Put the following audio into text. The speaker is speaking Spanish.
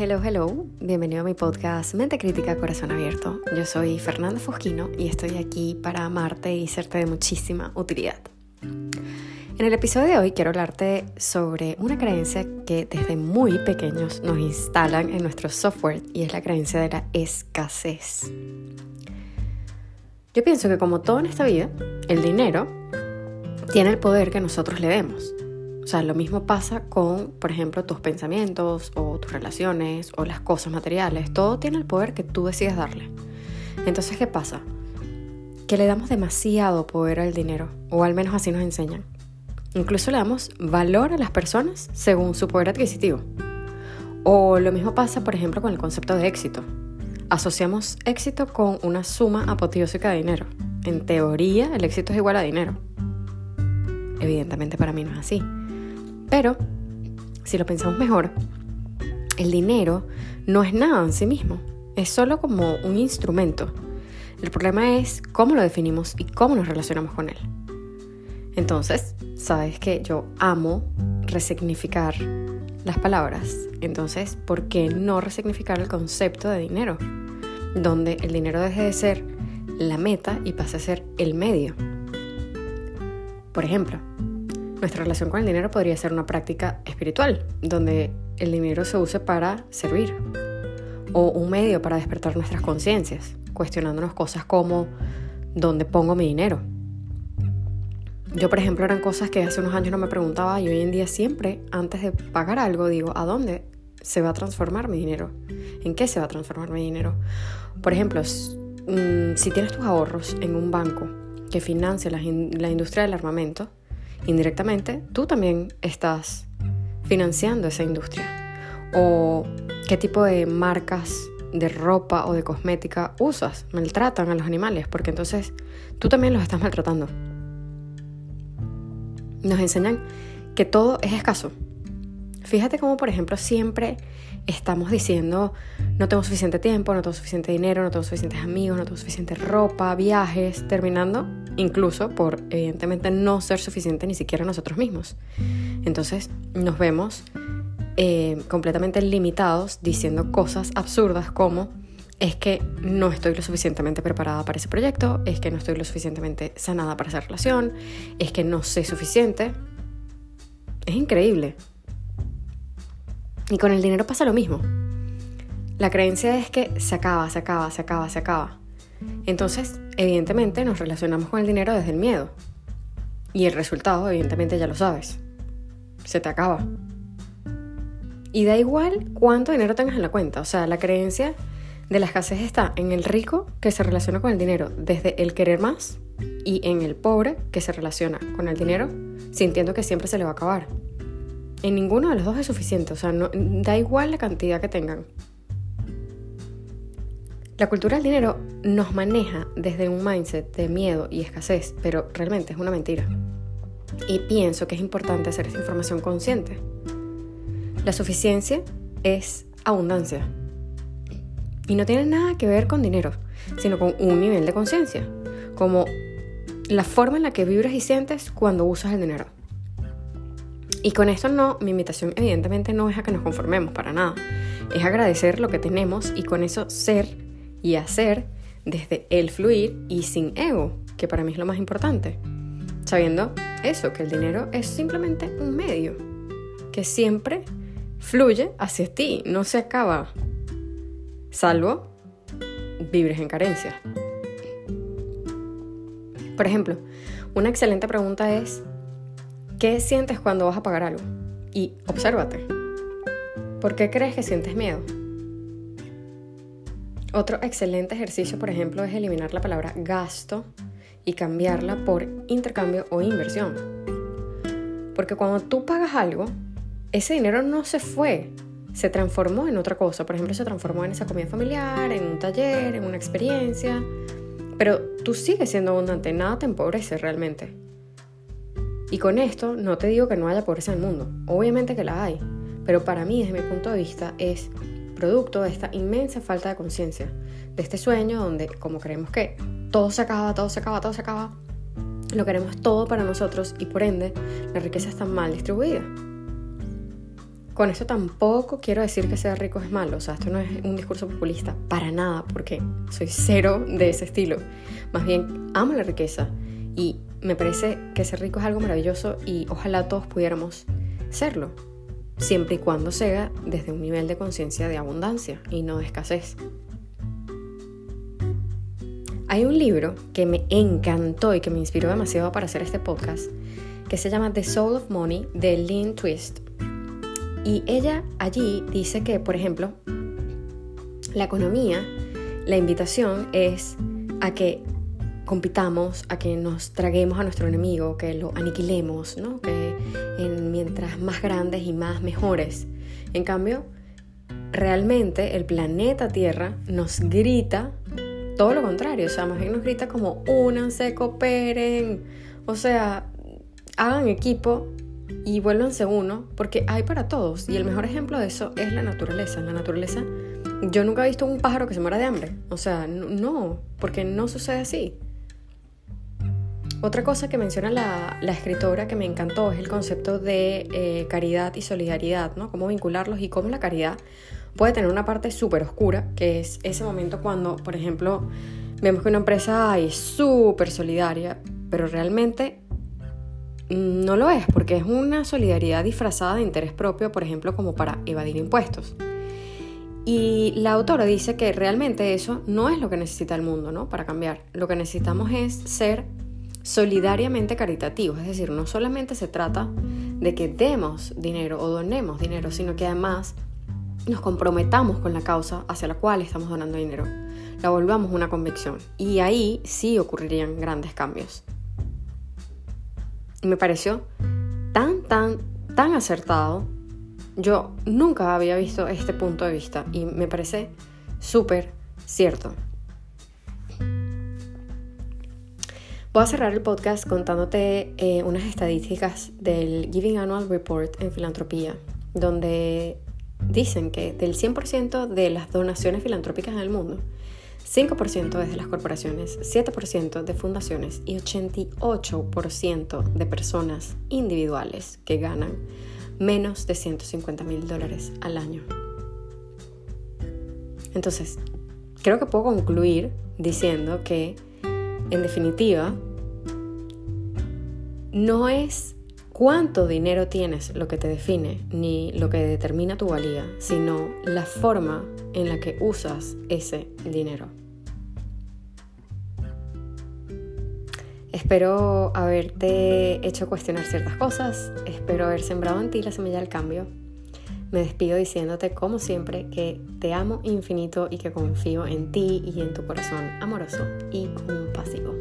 Hello, hello, bienvenido a mi podcast Mente Crítica Corazón Abierto. Yo soy Fernanda Fosquino y estoy aquí para amarte y serte de muchísima utilidad. En el episodio de hoy quiero hablarte sobre una creencia que desde muy pequeños nos instalan en nuestro software y es la creencia de la escasez. Yo pienso que como todo en esta vida, el dinero tiene el poder que nosotros le demos. O sea, lo mismo pasa con, por ejemplo, tus pensamientos o tus relaciones o las cosas materiales. Todo tiene el poder que tú decides darle. Entonces, ¿qué pasa? Que le damos demasiado poder al dinero, o al menos así nos enseñan. Incluso le damos valor a las personas según su poder adquisitivo. O lo mismo pasa, por ejemplo, con el concepto de éxito. Asociamos éxito con una suma apoteósica de dinero. En teoría, el éxito es igual a dinero. Evidentemente para mí no es así. Pero, si lo pensamos mejor, el dinero no es nada en sí mismo, es solo como un instrumento. El problema es cómo lo definimos y cómo nos relacionamos con él. Entonces, sabes que yo amo resignificar las palabras. Entonces, ¿por qué no resignificar el concepto de dinero? Donde el dinero deje de ser la meta y pase a ser el medio. Por ejemplo, nuestra relación con el dinero podría ser una práctica espiritual, donde el dinero se use para servir, o un medio para despertar nuestras conciencias, cuestionándonos cosas como ¿dónde pongo mi dinero? Yo, por ejemplo, eran cosas que hace unos años no me preguntaba y hoy en día siempre, antes de pagar algo, digo, ¿a dónde se va a transformar mi dinero? ¿En qué se va a transformar mi dinero? Por ejemplo, mm, si tienes tus ahorros en un banco que financia la, la industria del armamento, indirectamente tú también estás financiando esa industria. O qué tipo de marcas de ropa o de cosmética usas, maltratan a los animales, porque entonces tú también los estás maltratando. Nos enseñan que todo es escaso. Fíjate cómo, por ejemplo, siempre estamos diciendo, no tengo suficiente tiempo, no tengo suficiente dinero, no tengo suficientes amigos, no tengo suficiente ropa, viajes, terminando incluso por evidentemente no ser suficiente ni siquiera nosotros mismos. Entonces nos vemos eh, completamente limitados diciendo cosas absurdas como es que no estoy lo suficientemente preparada para ese proyecto, es que no estoy lo suficientemente sanada para esa relación, es que no sé suficiente. Es increíble. Y con el dinero pasa lo mismo. La creencia es que se acaba, se acaba, se acaba, se acaba. Entonces, evidentemente nos relacionamos con el dinero desde el miedo. Y el resultado, evidentemente, ya lo sabes. Se te acaba. Y da igual cuánto dinero tengas en la cuenta. O sea, la creencia de la escasez está en el rico que se relaciona con el dinero desde el querer más y en el pobre que se relaciona con el dinero sintiendo que siempre se le va a acabar. En ninguno de los dos es suficiente. O sea, no, da igual la cantidad que tengan. La cultura del dinero nos maneja desde un mindset de miedo y escasez, pero realmente es una mentira. Y pienso que es importante hacer esta información consciente. La suficiencia es abundancia. Y no tiene nada que ver con dinero, sino con un nivel de conciencia, como la forma en la que vibras y sientes cuando usas el dinero. Y con esto no, mi invitación evidentemente no es a que nos conformemos para nada, es agradecer lo que tenemos y con eso ser y hacer desde el fluir y sin ego, que para mí es lo más importante. Sabiendo eso, que el dinero es simplemente un medio, que siempre fluye hacia ti, no se acaba, salvo vibres en carencia. Por ejemplo, una excelente pregunta es, ¿qué sientes cuando vas a pagar algo? Y obsérvate. ¿Por qué crees que sientes miedo? Otro excelente ejercicio, por ejemplo, es eliminar la palabra gasto y cambiarla por intercambio o inversión. Porque cuando tú pagas algo, ese dinero no se fue, se transformó en otra cosa. Por ejemplo, se transformó en esa comida familiar, en un taller, en una experiencia. Pero tú sigues siendo abundante, nada te empobrece realmente. Y con esto no te digo que no haya pobreza en el mundo, obviamente que la hay, pero para mí, desde mi punto de vista, es producto de esta inmensa falta de conciencia, de este sueño donde como creemos que todo se acaba, todo se acaba, todo se acaba, lo queremos todo para nosotros y por ende la riqueza está mal distribuida. Con esto tampoco quiero decir que ser rico es malo, o sea, esto no es un discurso populista, para nada, porque soy cero de ese estilo. Más bien, amo la riqueza y me parece que ser rico es algo maravilloso y ojalá todos pudiéramos serlo, siempre y cuando sea desde un nivel de conciencia de abundancia y no de escasez. Hay un libro que me encantó y que me inspiró demasiado para hacer este podcast, que se llama The Soul of Money de Lynn Twist. Y ella allí dice que, por ejemplo, la economía, la invitación es a que compitamos, a que nos traguemos a nuestro enemigo, que lo aniquilemos, ¿no? que en, mientras más grandes y más mejores. En cambio, realmente el planeta Tierra nos grita todo lo contrario, o sea, más bien nos grita como únanse, cooperen, o sea, hagan equipo y vuélvanse uno, porque hay para todos. Y el mejor ejemplo de eso es la naturaleza. La naturaleza, yo nunca he visto un pájaro que se muera de hambre. O sea, no, porque no sucede así. Otra cosa que menciona la, escritora que me encantó es el concepto de eh, caridad y solidaridad, ¿no? Cómo vincularlos y cómo la caridad puede tener una parte súper oscura, que es ese momento cuando, por ejemplo, vemos que una empresa es súper solidaria, pero realmente no lo es, porque es una solidaridad disfrazada de interés propio, por ejemplo, como para evadir impuestos. Y la autora dice que realmente eso no es lo que necesita el mundo, ¿no? Para cambiar. Lo que necesitamos es ser solidariamente caritativos, es decir, no solamente se trata de que demos dinero o donemos dinero, sino que además nos comprometamos con la causa hacia la cual estamos donando dinero, la volvamos una convicción y ahí sí ocurrirían grandes cambios. Y me pareció tan, tan, tan acertado. Yo nunca había visto este punto de vista y me parece súper cierto. Voy a cerrar el podcast contándote eh, unas estadísticas del Giving Annual Report en filantropía, donde dicen que del 100% de las donaciones filantrópicas en el mundo, 5% es de las corporaciones, 7% de fundaciones y 88% de personas individuales que ganan menos de 150 mil dólares al año. Entonces, creo que puedo concluir diciendo que, en definitiva, no es cuánto dinero tienes lo que te define ni lo que determina tu valía, sino la forma en la que usas ese dinero. Espero haberte hecho cuestionar ciertas cosas, espero haber sembrado en ti la semilla del cambio. Me despido diciéndote como siempre que te amo infinito y que confío en ti y en tu corazón amoroso y compasivo.